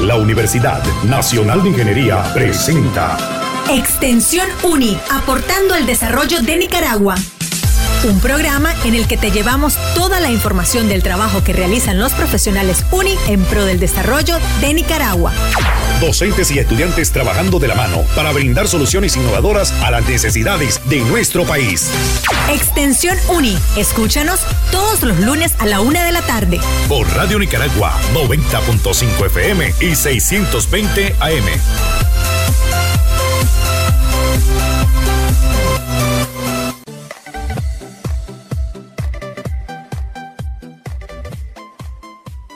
La Universidad Nacional de Ingeniería presenta Extensión UNI, aportando al desarrollo de Nicaragua. Un programa en el que te llevamos toda la información del trabajo que realizan los profesionales UNI en pro del desarrollo de Nicaragua. Docentes y estudiantes trabajando de la mano para brindar soluciones innovadoras a las necesidades de nuestro país. Extensión UNI. Escúchanos todos los lunes a la una de la tarde. Por Radio Nicaragua 90.5 FM y 620 AM.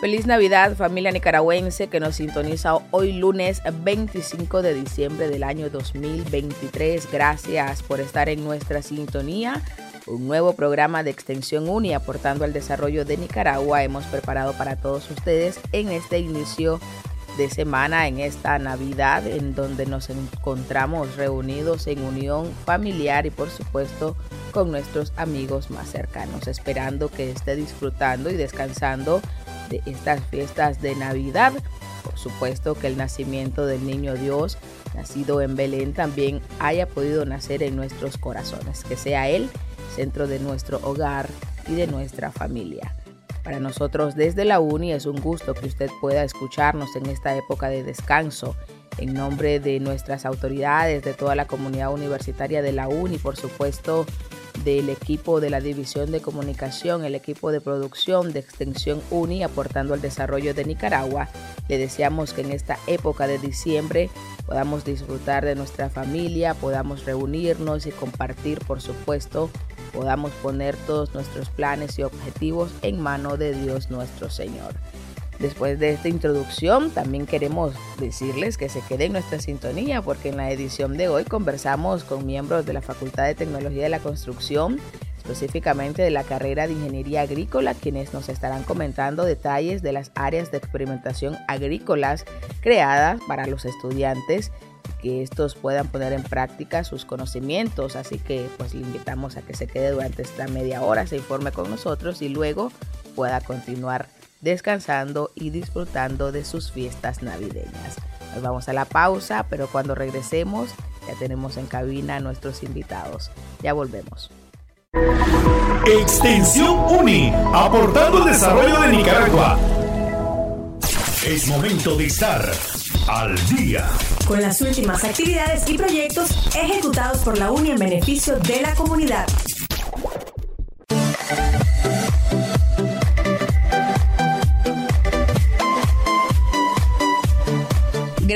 Feliz Navidad familia nicaragüense que nos sintoniza hoy lunes 25 de diciembre del año 2023. Gracias por estar en nuestra sintonía. Un nuevo programa de Extensión Uni aportando al desarrollo de Nicaragua hemos preparado para todos ustedes en este inicio de semana, en esta Navidad, en donde nos encontramos reunidos en unión familiar y por supuesto con nuestros amigos más cercanos, esperando que esté disfrutando y descansando de estas fiestas de Navidad. Por supuesto que el nacimiento del niño Dios, nacido en Belén, también haya podido nacer en nuestros corazones, que sea Él centro de nuestro hogar y de nuestra familia. Para nosotros desde la UNI es un gusto que usted pueda escucharnos en esta época de descanso. En nombre de nuestras autoridades, de toda la comunidad universitaria de la UNI, por supuesto, del equipo de la División de Comunicación, el equipo de producción de Extensión UNI aportando al desarrollo de Nicaragua. Le deseamos que en esta época de diciembre podamos disfrutar de nuestra familia, podamos reunirnos y compartir, por supuesto, podamos poner todos nuestros planes y objetivos en mano de Dios nuestro Señor. Después de esta introducción, también queremos decirles que se quede en nuestra sintonía porque en la edición de hoy conversamos con miembros de la Facultad de Tecnología de la Construcción, específicamente de la carrera de Ingeniería Agrícola, quienes nos estarán comentando detalles de las áreas de experimentación agrícolas creadas para los estudiantes que estos puedan poner en práctica sus conocimientos. Así que pues invitamos a que se quede durante esta media hora, se informe con nosotros y luego pueda continuar descansando y disfrutando de sus fiestas navideñas. Nos vamos a la pausa, pero cuando regresemos ya tenemos en cabina a nuestros invitados. Ya volvemos. Extensión UNI, aportando el desarrollo de Nicaragua. Es momento de estar al día. Con las últimas actividades y proyectos ejecutados por la UNI en beneficio de la comunidad.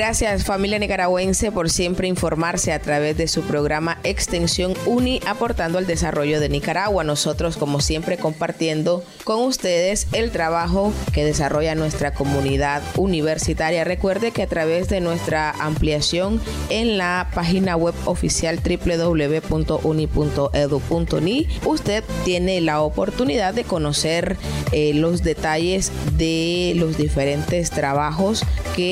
Gracias familia nicaragüense por siempre informarse a través de su programa Extensión Uni aportando al desarrollo de Nicaragua. Nosotros como siempre compartiendo con ustedes el trabajo que desarrolla nuestra comunidad universitaria. Recuerde que a través de nuestra ampliación en la página web oficial www.uni.edu.ni usted tiene la oportunidad de conocer eh, los detalles de los diferentes trabajos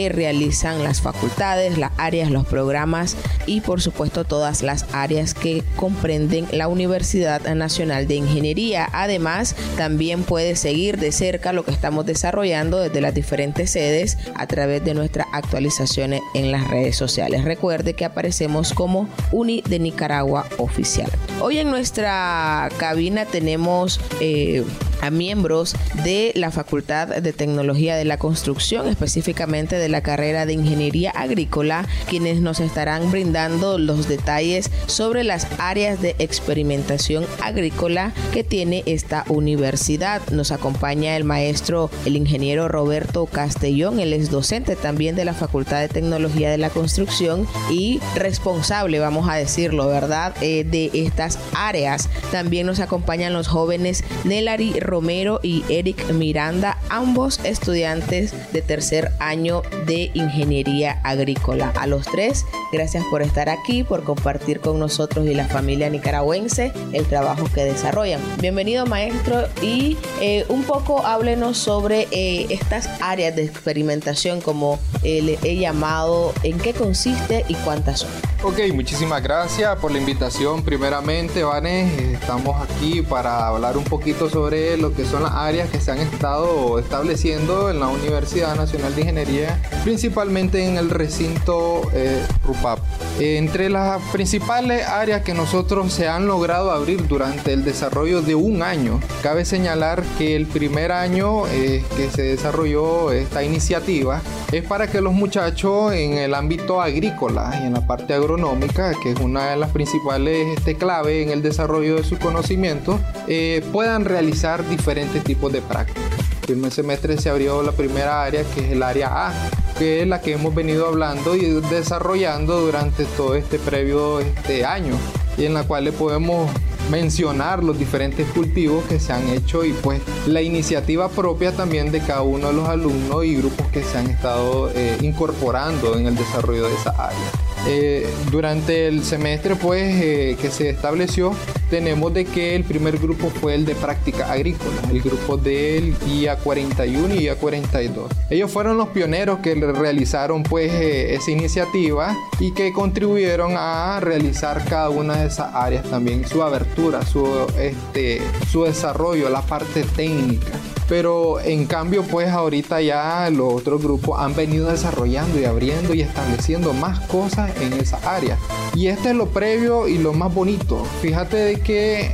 realizan las facultades, las áreas, los programas y por supuesto todas las áreas que comprenden la Universidad Nacional de Ingeniería. Además, también puede seguir de cerca lo que estamos desarrollando desde las diferentes sedes a través de nuestras actualizaciones en las redes sociales. Recuerde que aparecemos como Uni de Nicaragua Oficial. Hoy en nuestra cabina tenemos eh, a miembros de la Facultad de Tecnología de la Construcción, específicamente de la carrera de Ingeniería Agrícola, quienes nos estarán brindando los detalles sobre las áreas de experimentación agrícola que tiene esta universidad. Nos acompaña el maestro, el ingeniero Roberto Castellón, él es docente también de la Facultad de Tecnología de la Construcción y responsable, vamos a decirlo, ¿verdad?, eh, de estas áreas. También nos acompañan los jóvenes Nelari Romero y Eric Miranda, ambos estudiantes de tercer año de Ingeniería Agrícola. A los tres, gracias por estar aquí, por compartir con nosotros y la familia nicaragüense el trabajo que desarrollan. Bienvenido maestro y eh, un poco háblenos sobre eh, estas áreas de experimentación como eh, le he llamado, en qué consiste y cuántas son. Ok, muchísimas gracias por la invitación. Primeramente, Vane, estamos aquí para hablar un poquito sobre lo que son las áreas que se han estado estableciendo en la Universidad Nacional de Ingeniería, principalmente en el recinto eh, RUPAP. Entre las principales áreas que nosotros se han logrado abrir durante el desarrollo de un año, cabe señalar que el primer año eh, que se desarrolló esta iniciativa es para que los muchachos en el ámbito agrícola y en la parte agronómica, que es una de las principales este, claves en el desarrollo de su conocimiento, eh, puedan realizar diferentes tipos de prácticas. El primer semestre se abrió la primera área, que es el área A, que es la que hemos venido hablando y desarrollando durante todo este previo este año, y en la cual le podemos mencionar los diferentes cultivos que se han hecho y pues la iniciativa propia también de cada uno de los alumnos y grupos que se han estado eh, incorporando en el desarrollo de esa área. Eh, durante el semestre pues eh, que se estableció tenemos de que el primer grupo fue el de práctica agrícola, el grupo del IA 41 y IA 42. Ellos fueron los pioneros que realizaron pues eh, esa iniciativa y que contribuyeron a realizar cada una de esas áreas también, su abertura, su, este, su desarrollo, la parte técnica pero en cambio pues ahorita ya los otros grupos han venido desarrollando y abriendo y estableciendo más cosas en esa área. Y este es lo previo y lo más bonito. Fíjate de que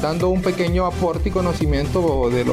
dando un pequeño aporte y conocimiento de,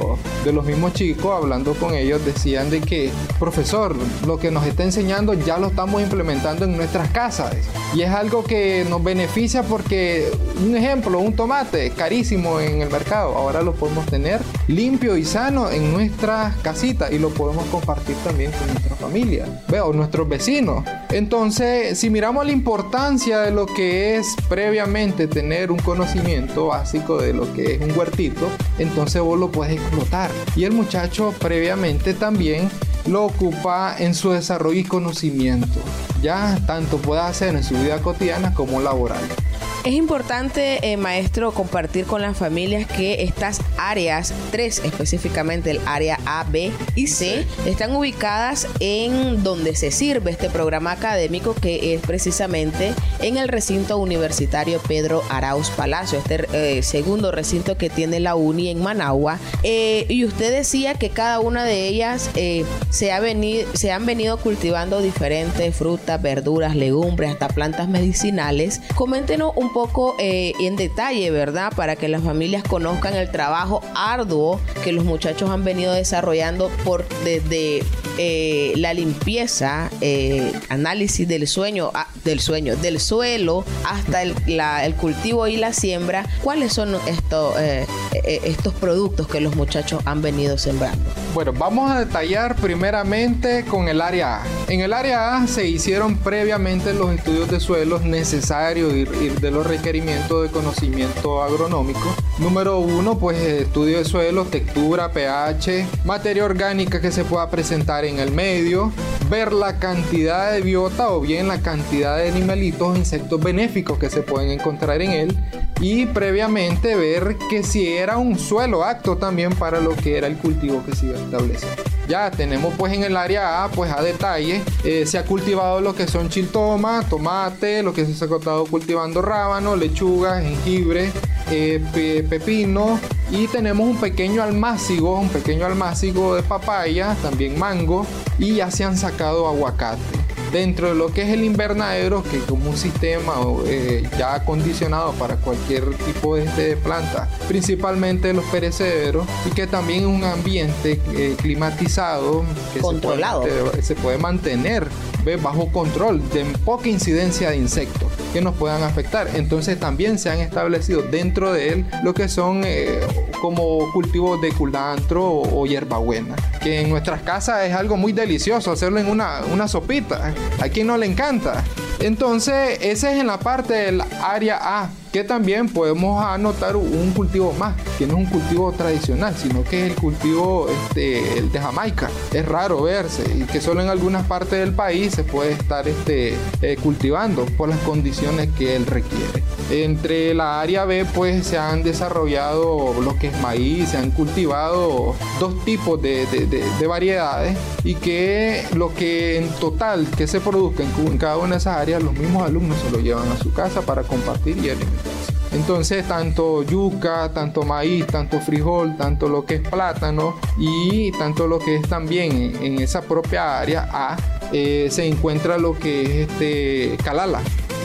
de los mismos chicos hablando con ellos decían de que profesor lo que nos está enseñando ya lo estamos implementando en nuestras casas. Y es algo que nos beneficia porque un ejemplo un tomate carísimo en el mercado ahora lo podemos tener limpio y sano en nuestra casita y lo podemos compartir también con nuestra familia, veo, nuestros vecinos. Entonces, si miramos la importancia de lo que es previamente tener un conocimiento básico de lo que es un huertito, entonces vos lo puedes explotar. Y el muchacho previamente también lo ocupa en su desarrollo y conocimiento. Ya tanto puede hacer en su vida cotidiana como laboral. Es importante, eh, maestro, compartir con las familias que estas áreas, tres específicamente, el área A, B y C, están ubicadas en donde se sirve este programa académico que es precisamente en el recinto universitario Pedro Arauz Palacio, este eh, segundo recinto que tiene la UNI en Managua. Eh, y usted decía que cada una de ellas se, ha venido, se han venido cultivando diferentes frutas, verduras, legumbres, hasta plantas medicinales. Coméntenos un poco eh, en detalle, ¿verdad? Para que las familias conozcan el trabajo arduo que los muchachos han venido desarrollando por desde eh, la limpieza, eh, análisis del sueño, ah, del sueño, del suelo hasta el, el, cultivo y la siembra. ¿Cuáles son estos, estos productos que los muchachos han venido sembrando? Bueno, vamos a detallar primeramente con el área A. En el área A se hicieron previamente los estudios de suelos necesarios y, de los requerimientos de conocimiento agronómico. Número uno, pues estudio de suelos, textura, pH, materia orgánica que se pueda presentar en el medio, ver la cantidad de biota o bien la cantidad de animalitos, insectos benéficos que se pueden encontrar en él y previamente ver que si era un suelo apto también para lo que era el cultivo que se iba a. Ya tenemos pues en el área A, pues a detalle, eh, se ha cultivado lo que son chiltoma, tomate, lo que se ha estado cultivando rábano, lechuga, jengibre, eh, pepino. Y tenemos un pequeño almácigo, un pequeño almácigo de papaya, también mango. Y ya se han sacado aguacate dentro de lo que es el invernadero, que como un sistema eh, ya acondicionado para cualquier tipo de, de, planta, principalmente los perecederos, y que también es un ambiente eh, climatizado, que controlado, se puede, mantener bajo control, de poca incidencia de insectos que nos puedan afectar. Entonces también se han establecido dentro de él lo que son eh, como cultivos de culantro o, hierbabuena, que en nuestras casas es algo muy delicioso hacerlo en una, una sopita. A quien no le encanta. Entonces, ese es en la parte del área A que también podemos anotar un cultivo más, que no es un cultivo tradicional, sino que es el cultivo este, el de Jamaica. Es raro verse y que solo en algunas partes del país se puede estar este, eh, cultivando por las condiciones que él requiere. Entre la área B pues se han desarrollado lo que es maíz, se han cultivado dos tipos de, de, variedades y que lo que en total que se produzca en, cada una de esas áreas los mismos alumnos se lo llevan a su casa para compartir y alimentar. Entonces, tanto yuca, tanto maíz, tanto frijol, tanto lo que es plátano y tanto lo que es también en esa propia área A, eh, se encuentra lo que es este calala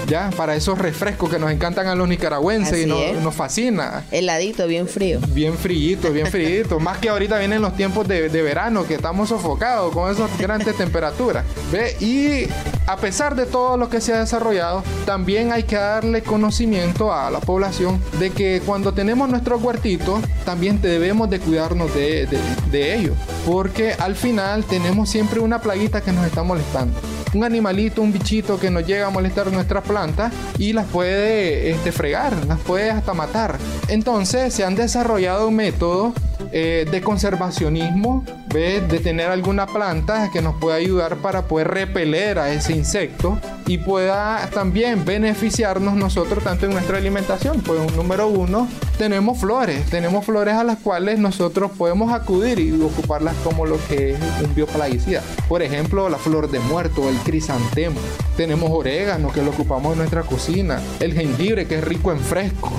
ya para esos refrescos que nos encantan a los nicaragüenses y nos, fascina. Heladito, bien frío. Bien frío, bien frío. Más que ahorita vienen los tiempos de, verano que estamos sofocados con esas grandes temperaturas. ¿Ve? Y a pesar de todo lo que se ha desarrollado, también hay que darle conocimiento a la población de que cuando tenemos nuestro huertito, también debemos de cuidarnos de, de ellos. Porque al final tenemos siempre una plaguita que nos está molestando un animalito, un bichito que nos llega a molestar nuestras plantas y las puede este, fregar, las puede hasta matar. Entonces se han desarrollado métodos eh, de conservacionismo, de tener alguna planta que nos pueda ayudar para poder repeler a ese insecto y pueda también beneficiarnos nosotros tanto en nuestra alimentación. Pues número uno, tenemos flores, tenemos flores a las cuales nosotros podemos acudir y ocuparlas como lo que es un bioplaguicida. Por ejemplo, la flor de muerto, el crisantemo. Tenemos orégano que lo ocupamos en nuestra cocina, el jengibre que es rico en fresco.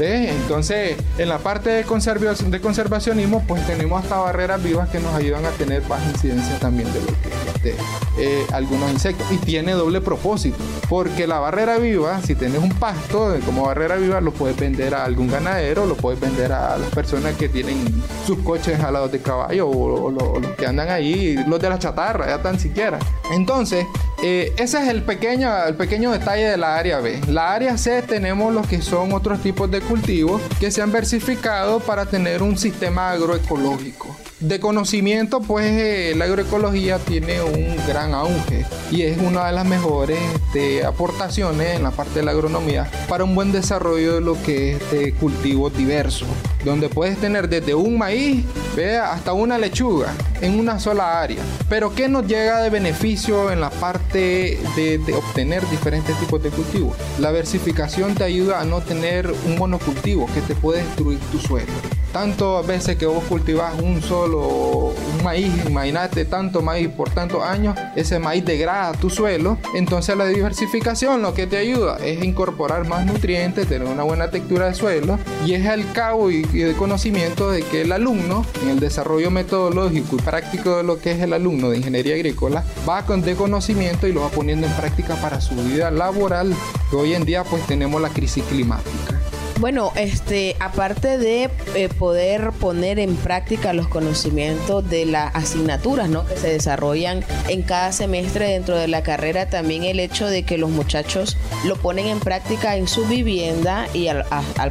Entonces, en la parte de, conservación, de conservacionismo, pues tenemos hasta barreras vivas que nos ayudan a tener baja incidencia también de lo que es eh, algunos insectos. Y tiene doble propósito, porque la barrera viva, si tienes un pasto como barrera viva, lo puedes vender a algún ganadero, lo puedes vender a las personas que tienen sus coches jalados de caballo o, los que andan ahí, los de la chatarra, ya tan siquiera. Entonces, eh, ese es el pequeño, el pequeño detalle de la área B. La área C tenemos los que son otros tipos de cultivos que se han versificado para tener un sistema agroecológico de conocimiento, pues eh, la agroecología tiene un gran auge y es una de las mejores este, aportaciones en la parte de la agronomía para un buen desarrollo de lo que es este, cultivos diversos, donde puedes tener desde un maíz vea, hasta una lechuga en una sola área. Pero ¿qué nos llega de beneficio en la parte de, de obtener diferentes tipos de cultivos? La versificación te ayuda a no tener un monocultivo que te puede destruir tu suelo tanto a veces que vos cultivas un solo maíz, imagínate tanto maíz por tantos años, ese maíz degrada tu suelo, entonces la diversificación lo que te ayuda es incorporar más nutrientes, tener una buena textura de suelo y es el cabo y, de conocimiento de que el alumno en el desarrollo metodológico y práctico de lo que es el alumno de ingeniería agrícola va con de conocimiento y lo va poniendo en práctica para su vida laboral que hoy en día pues tenemos la crisis climática. Bueno, este, aparte de eh, poder poner en práctica los conocimientos de las asignaturas ¿no? que se desarrollan en cada semestre dentro de la carrera, también el hecho de que los muchachos lo ponen en práctica en su vivienda y al,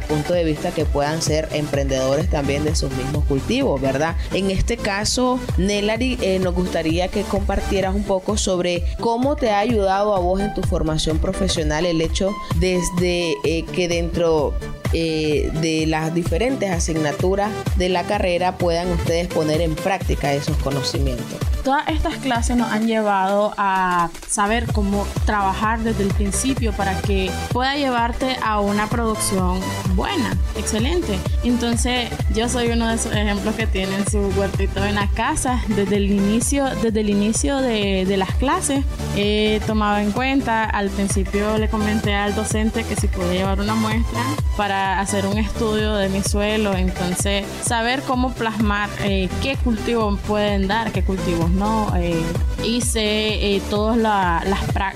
punto de vista que puedan ser emprendedores también de sus mismos cultivos, ¿verdad? En este caso, Nelari, eh, nos gustaría que compartieras un poco sobre cómo te ha ayudado a vos en tu formación profesional el hecho desde eh, que dentro eh, de las diferentes asignaturas de la carrera puedan ustedes poner en práctica esos conocimientos. Todas estas clases nos han llevado a saber cómo trabajar desde el principio para que pueda llevarte a una producción buena, excelente. Entonces, yo soy uno de esos ejemplos que tienen su huertito en la casa. Desde el inicio, desde el inicio de, las clases he tomado en cuenta, al principio le comenté al docente que si podía llevar una muestra para hacer un estudio de mi suelo, entonces saber cómo plasmar eh, qué cultivos pueden dar, qué cultivos no. Eh, hice eh, todas las,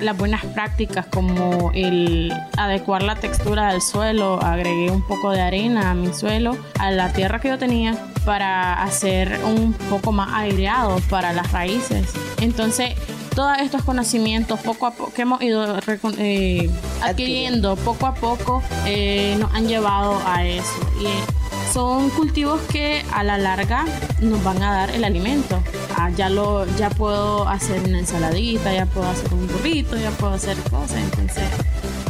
las buenas prácticas como el adecuar la textura del suelo, agregué un poco de arena a mi suelo, a la tierra que yo tenía para hacer un poco más aireado para las raíces. Entonces, todos estos conocimientos poco a poco que hemos ido eh, adquiriendo poco a poco eh, nos han llevado a eso. Y son cultivos que a la larga nos van a dar el alimento. Ah, ya lo ya puedo hacer una ensaladita, ya puedo hacer un burrito, ya puedo hacer cosas, entonces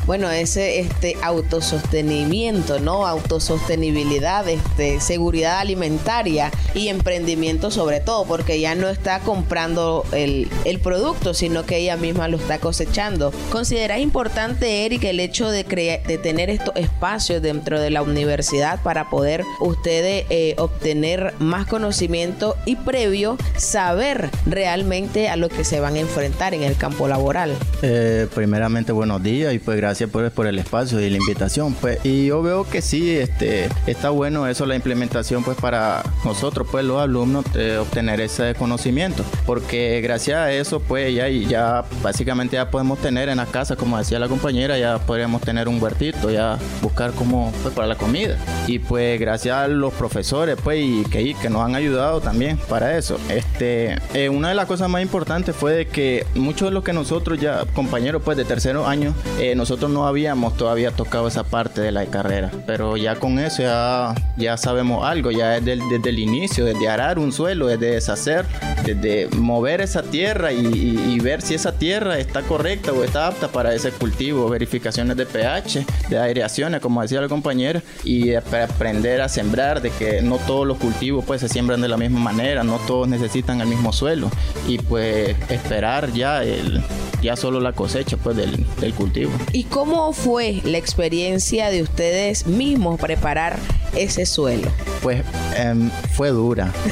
bueno, ese este autosostenimiento, ¿no? Autosostenibilidad, este, seguridad alimentaria y emprendimiento sobre todo, porque ya no está comprando el, producto, sino que ella misma lo está cosechando. ¿Considera importante, Eric, el hecho de, de tener estos espacios dentro de la universidad para poder ustedes eh, obtener más conocimiento y previo saber realmente a lo que se van a enfrentar en el campo laboral? Eh, primeramente, buenos días y pues gracias gracias por, el espacio y la invitación. Pues, y yo veo que sí, este, está bueno eso, la implementación, pues para nosotros, pues los alumnos, obtener ese conocimiento. Porque gracias a eso, pues ya, ya básicamente ya podemos tener en la casa, como decía la compañera, ya podríamos tener un huertito, ya buscar como pues, para la comida. Y pues gracias a los profesores, pues, y que, que nos han ayudado también para eso. Este, eh, una de las cosas más importantes fue de que muchos de los que nosotros ya, compañeros, pues de tercero año, eh, nosotros no habíamos todavía tocado esa parte de la carrera. Pero ya con eso ya, sabemos algo, ya desde desde el inicio, desde arar un suelo, desde deshacer, desde mover esa tierra y, ver si esa tierra está correcta o está apta para ese cultivo, verificaciones de pH, de aireaciones, como decía el compañero, y aprender a sembrar, de que no todos los cultivos pues se siembran de la misma manera, no todos necesitan el mismo suelo y pues esperar ya el ya solo la cosecha pues del, cultivo. ¿Y cómo fue la experiencia de ustedes mismos preparar ese suelo? Pues em, fue dura.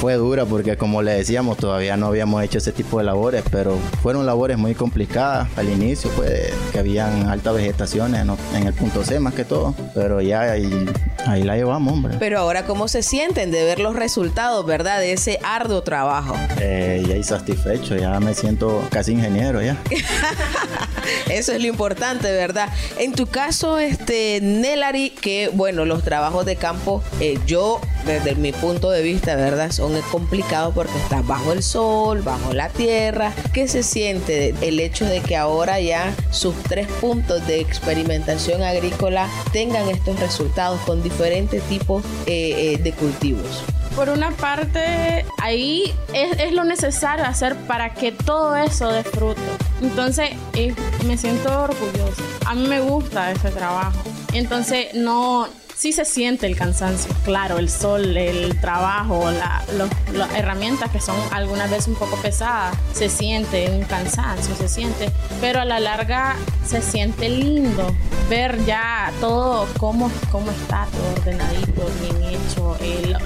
Fue, dura porque como le decíamos, todavía no habíamos hecho ese tipo de labores, pero fueron labores muy complicadas al inicio, pues que habían altas vegetaciones en, el punto C más que todo, pero ya ahí, ahí la llevamos, hombre. Pero ahora, ¿cómo se sienten de ver los resultados, verdad, de ese arduo trabajo? Eh, ya satisfecho, ya me siento casi ingeniero ya. Eso es lo importante, ¿verdad? En tu caso, este, Nelari, que bueno, los trabajos de campo, eh, yo, desde mi punto de vista, ¿verdad? Son complicados porque estás bajo el sol, bajo la tierra. ¿Qué se siente el hecho de que ahora ya sus tres puntos de experimentación agrícola tengan estos resultados con diferentes tipos eh, eh, de cultivos? Por una parte, ahí es, lo necesario hacer para que todo eso dé fruto. Entonces, eh, me siento orgullosa. A mí me gusta ese trabajo. Entonces, no, sí se siente el cansancio, claro, el sol, el trabajo, las herramientas que son algunas veces un poco pesadas, se siente un cansancio, se siente, pero a la larga se siente lindo ver ya todo cómo, cómo está todo ordenadito, bien hecho,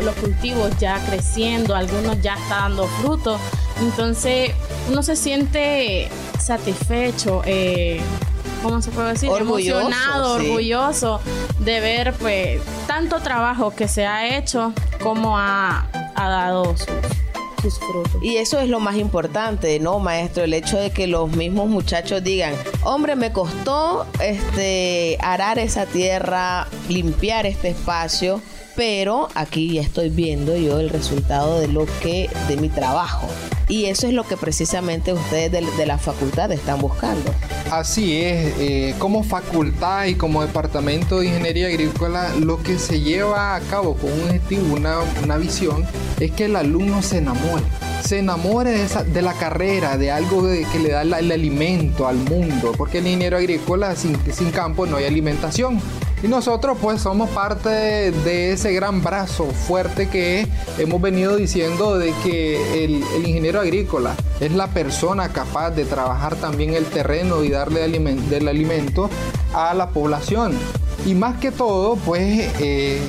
los cultivos ya creciendo, algunos ya está dando fruto, entonces uno se siente satisfecho. Eh, ¿cómo se puede decir? Emocionado, orgulloso de ver pues tanto trabajo que se ha hecho como ha, dado sus, frutos. Y eso es lo más importante, ¿no, maestro? El hecho de que los mismos muchachos digan, hombre, me costó este arar esa tierra, limpiar este espacio, pero aquí ya estoy viendo yo el resultado de lo que, de mi trabajo. Y eso es lo que precisamente ustedes de, la facultad están buscando. Así es, eh, como facultad y como departamento de ingeniería agrícola, lo que se lleva a cabo con un objetivo, una, una visión, es que el alumno se enamore se enamore de, esa, de, la carrera, de algo que le da el, alimento al mundo, porque el ingeniero agrícola sin, sin campo no hay alimentación. Y nosotros pues somos parte de, ese gran brazo fuerte que hemos venido diciendo de que el, ingeniero agrícola es la persona capaz de trabajar también el terreno y darle del alimento a la población. Y más que todo pues eh,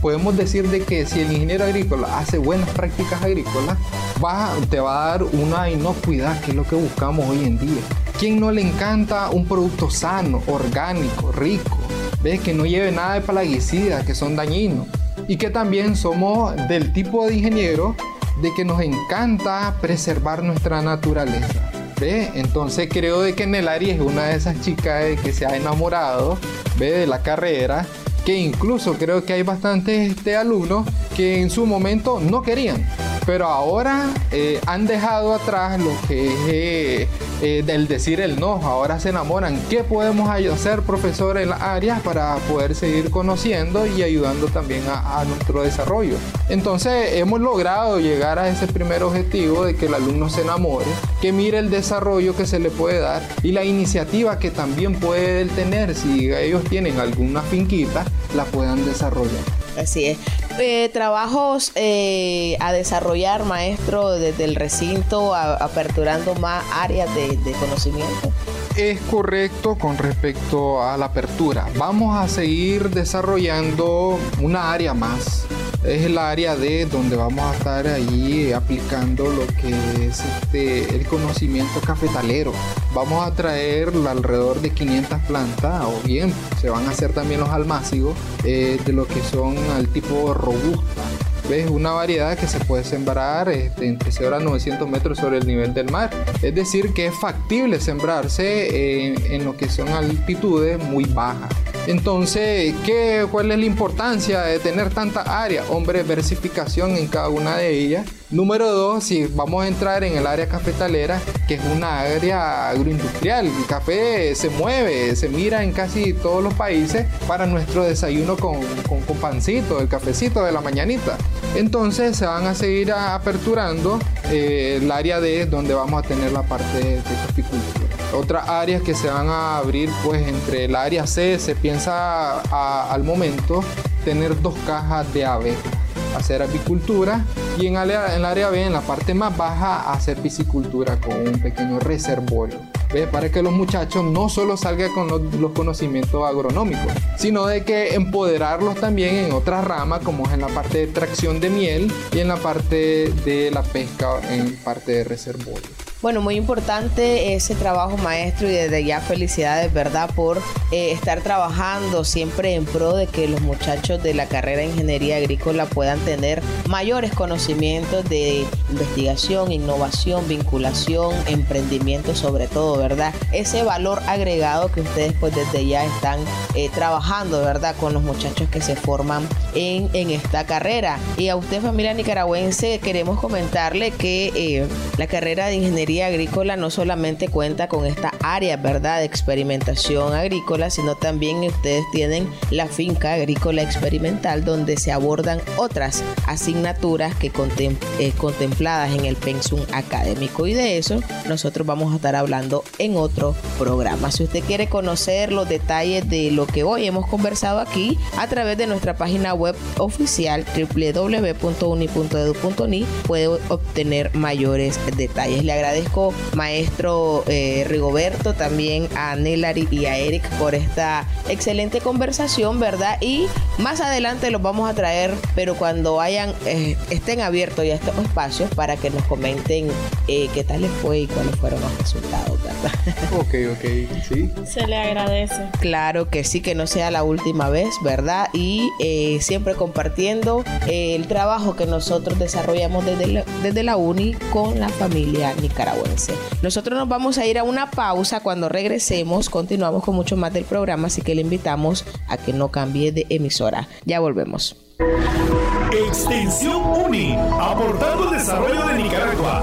podemos decir de que si el ingeniero agrícola hace buenas prácticas agrícolas, va, te va a dar una inocuidad que es lo que buscamos hoy en día. ¿Quién no le encanta un producto sano, orgánico, rico? ¿Ves? Que no lleve nada de plaguicidas que son dañinos. Y que también somos del tipo de ingeniero de que nos encanta preservar nuestra naturaleza. ¿Ve? Entonces creo de que Nelari es una de esas chicas que se ha enamorado ¿ve? de la carrera, que incluso creo que hay bastantes este, alumnos que en su momento no querían, pero ahora eh, han dejado atrás lo que es eh, eh, del decir el no, ahora se enamoran. ¿Qué podemos hacer, profesor, en las áreas para poder seguir conociendo y ayudando también a, nuestro desarrollo? Entonces hemos logrado llegar a ese primer objetivo de que el alumno se enamore, que mire el desarrollo que se le puede dar y la iniciativa que también puede tener si ellos tienen alguna finquita, la puedan desarrollar. Así es. Trabajos eh, a desarrollar, maestro, desde el recinto, aperturando más áreas de, conocimiento. Es correcto con respecto a la apertura. Vamos a seguir desarrollando una área más es el área D donde vamos a estar ahí aplicando lo que es este, el conocimiento cafetalero. Vamos a traer alrededor de 500 plantas o bien se van a hacer también los almácigos eh, de lo que son al tipo robusta ¿Ves? Una variedad que se puede sembrar entre 0 a 900 metros sobre el nivel del mar. Es decir, que es factible sembrarse en, en lo que son altitudes muy bajas. Entonces, ¿qué, ¿cuál es la importancia de tener tanta área? Hombre, versificación en cada una de ellas. Número dos, si vamos a entrar en el área cafetalera, que es una área agroindustrial. El café se mueve, se mira en casi todos los países para nuestro desayuno con, con, pancito, el cafecito de la mañanita. Entonces se van a seguir aperturando eh, el área D donde vamos a tener la parte de caficultura. Otras áreas que se van a abrir, pues entre el área C se piensa al momento tener dos cajas de abejas hacer apicultura y en, área, en el área B, en la parte más baja, hacer piscicultura con un pequeño reservorio. ¿Ve? Para que los muchachos no solo salgan con los, los, conocimientos agronómicos, sino de que empoderarlos también en otras ramas, como es en la parte de tracción de miel y en la parte de la pesca en parte de reservorio. Bueno, muy importante ese trabajo maestro y desde ya felicidades, ¿verdad? Por eh, estar trabajando siempre en pro de que los muchachos de la carrera de ingeniería agrícola puedan tener mayores conocimientos de investigación, innovación, vinculación, emprendimiento sobre todo, ¿verdad? Ese valor agregado que ustedes pues desde ya están eh, trabajando, ¿verdad? Con los muchachos que se forman en, en, esta carrera. Y a usted familia nicaragüense queremos comentarle que eh, la carrera de ingeniería agrícola no solamente cuenta con esta área, ¿verdad?, de experimentación agrícola, sino también ustedes tienen la finca agrícola experimental donde se abordan otras asignaturas que eh, contempladas en el pensum académico y de eso nosotros vamos a estar hablando en otro programa. Si usted quiere conocer los detalles de lo que hoy hemos conversado aquí a través de nuestra página web oficial www.uni.edu.ni puede obtener mayores detalles. Le agradezco, maestro eh, Rigoberto, también a Nelari y a Eric por esta excelente conversación, ¿verdad? Y más adelante los vamos a traer, pero cuando hayan, eh, estén abiertos ya estos espacios para que nos comenten eh, qué tal les fue y cuáles fueron los resultados, ¿verdad? Ok, ok, sí. Se le agradece. Claro que sí, que no sea la última vez, ¿verdad? Y eh, siempre compartiendo el trabajo que nosotros desarrollamos desde la, desde la uni con la familia nicaragüense. Nosotros nos vamos a ir a una pausa. Cuando regresemos, continuamos con mucho más del programa, así que le invitamos a que no cambie de emisora. Ya volvemos. Extensión Uni, aportando el desarrollo de Nicaragua.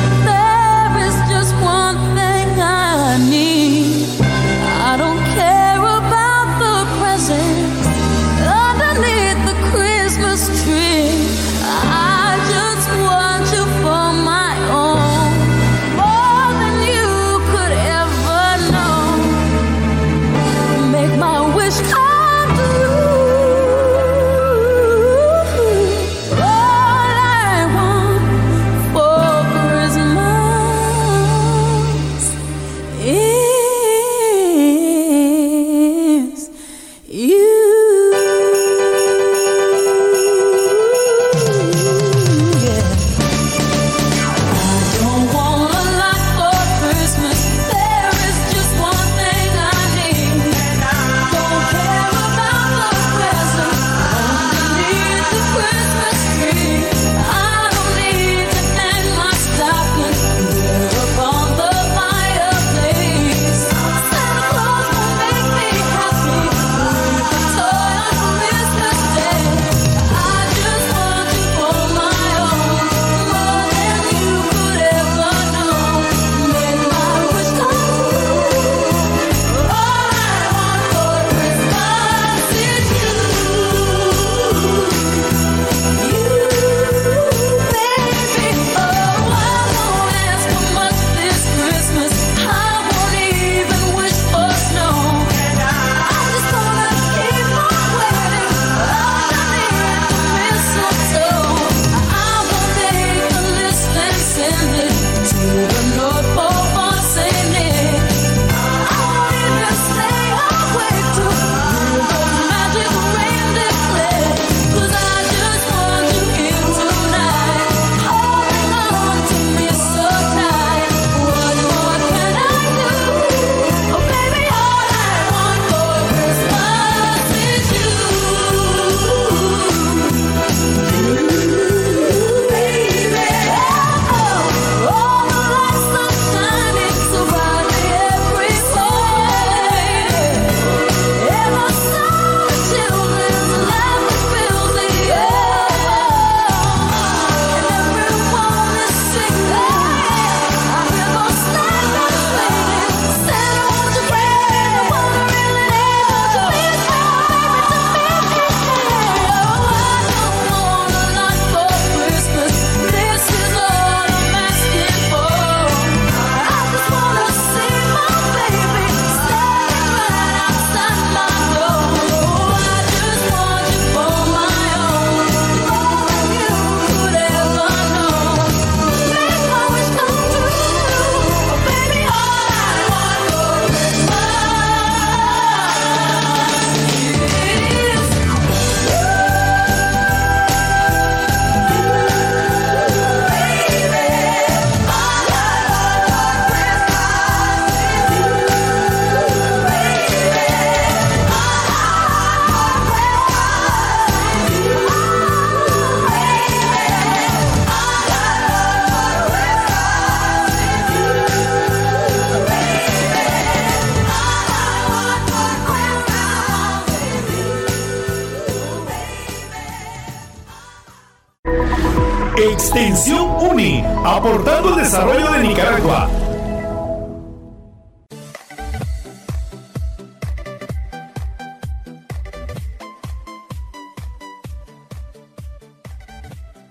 Extensión UNI, aportando el desarrollo de Nicaragua.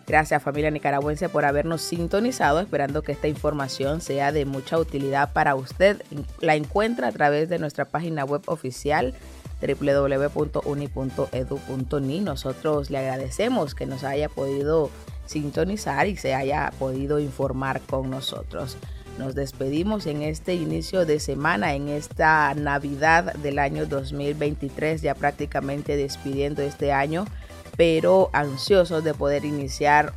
Gracias familia nicaragüense por habernos sintonizado, esperando que esta información sea de mucha utilidad para usted. La encuentra a través de nuestra página web oficial www.uni.edu.ni. Nosotros le agradecemos que nos haya podido sintonizar y se haya podido informar con nosotros. Nos despedimos en este inicio de semana, en esta Navidad del año 2023, ya prácticamente despidiendo este año pero ansiosos de poder iniciar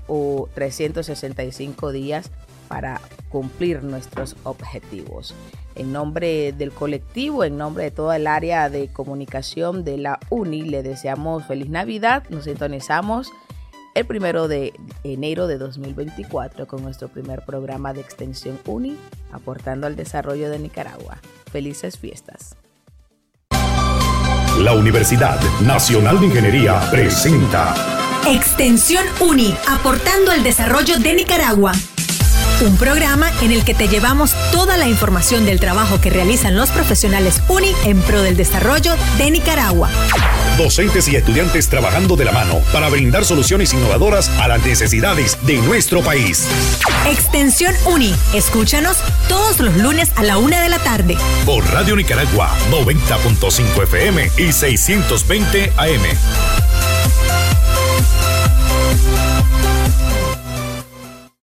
365 días para cumplir nuestros objetivos. En nombre del colectivo, en nombre de toda el área de comunicación de la UNI, le deseamos feliz Navidad. Nos sintonizamos el primero de enero de 2024 con nuestro primer programa de extensión UNI, aportando al desarrollo de Nicaragua. Felices fiestas. La Universidad Nacional de Ingeniería presenta Extensión UNI, aportando al desarrollo de Nicaragua. Un programa en el que te llevamos toda la información del trabajo que realizan los profesionales UNI en pro del desarrollo de Nicaragua. Docentes y estudiantes trabajando de la mano para brindar soluciones innovadoras a las necesidades de nuestro país. Extensión UNI. Escúchanos todos los lunes a la una de la tarde. Por Radio Nicaragua 90.5 FM y 620 AM.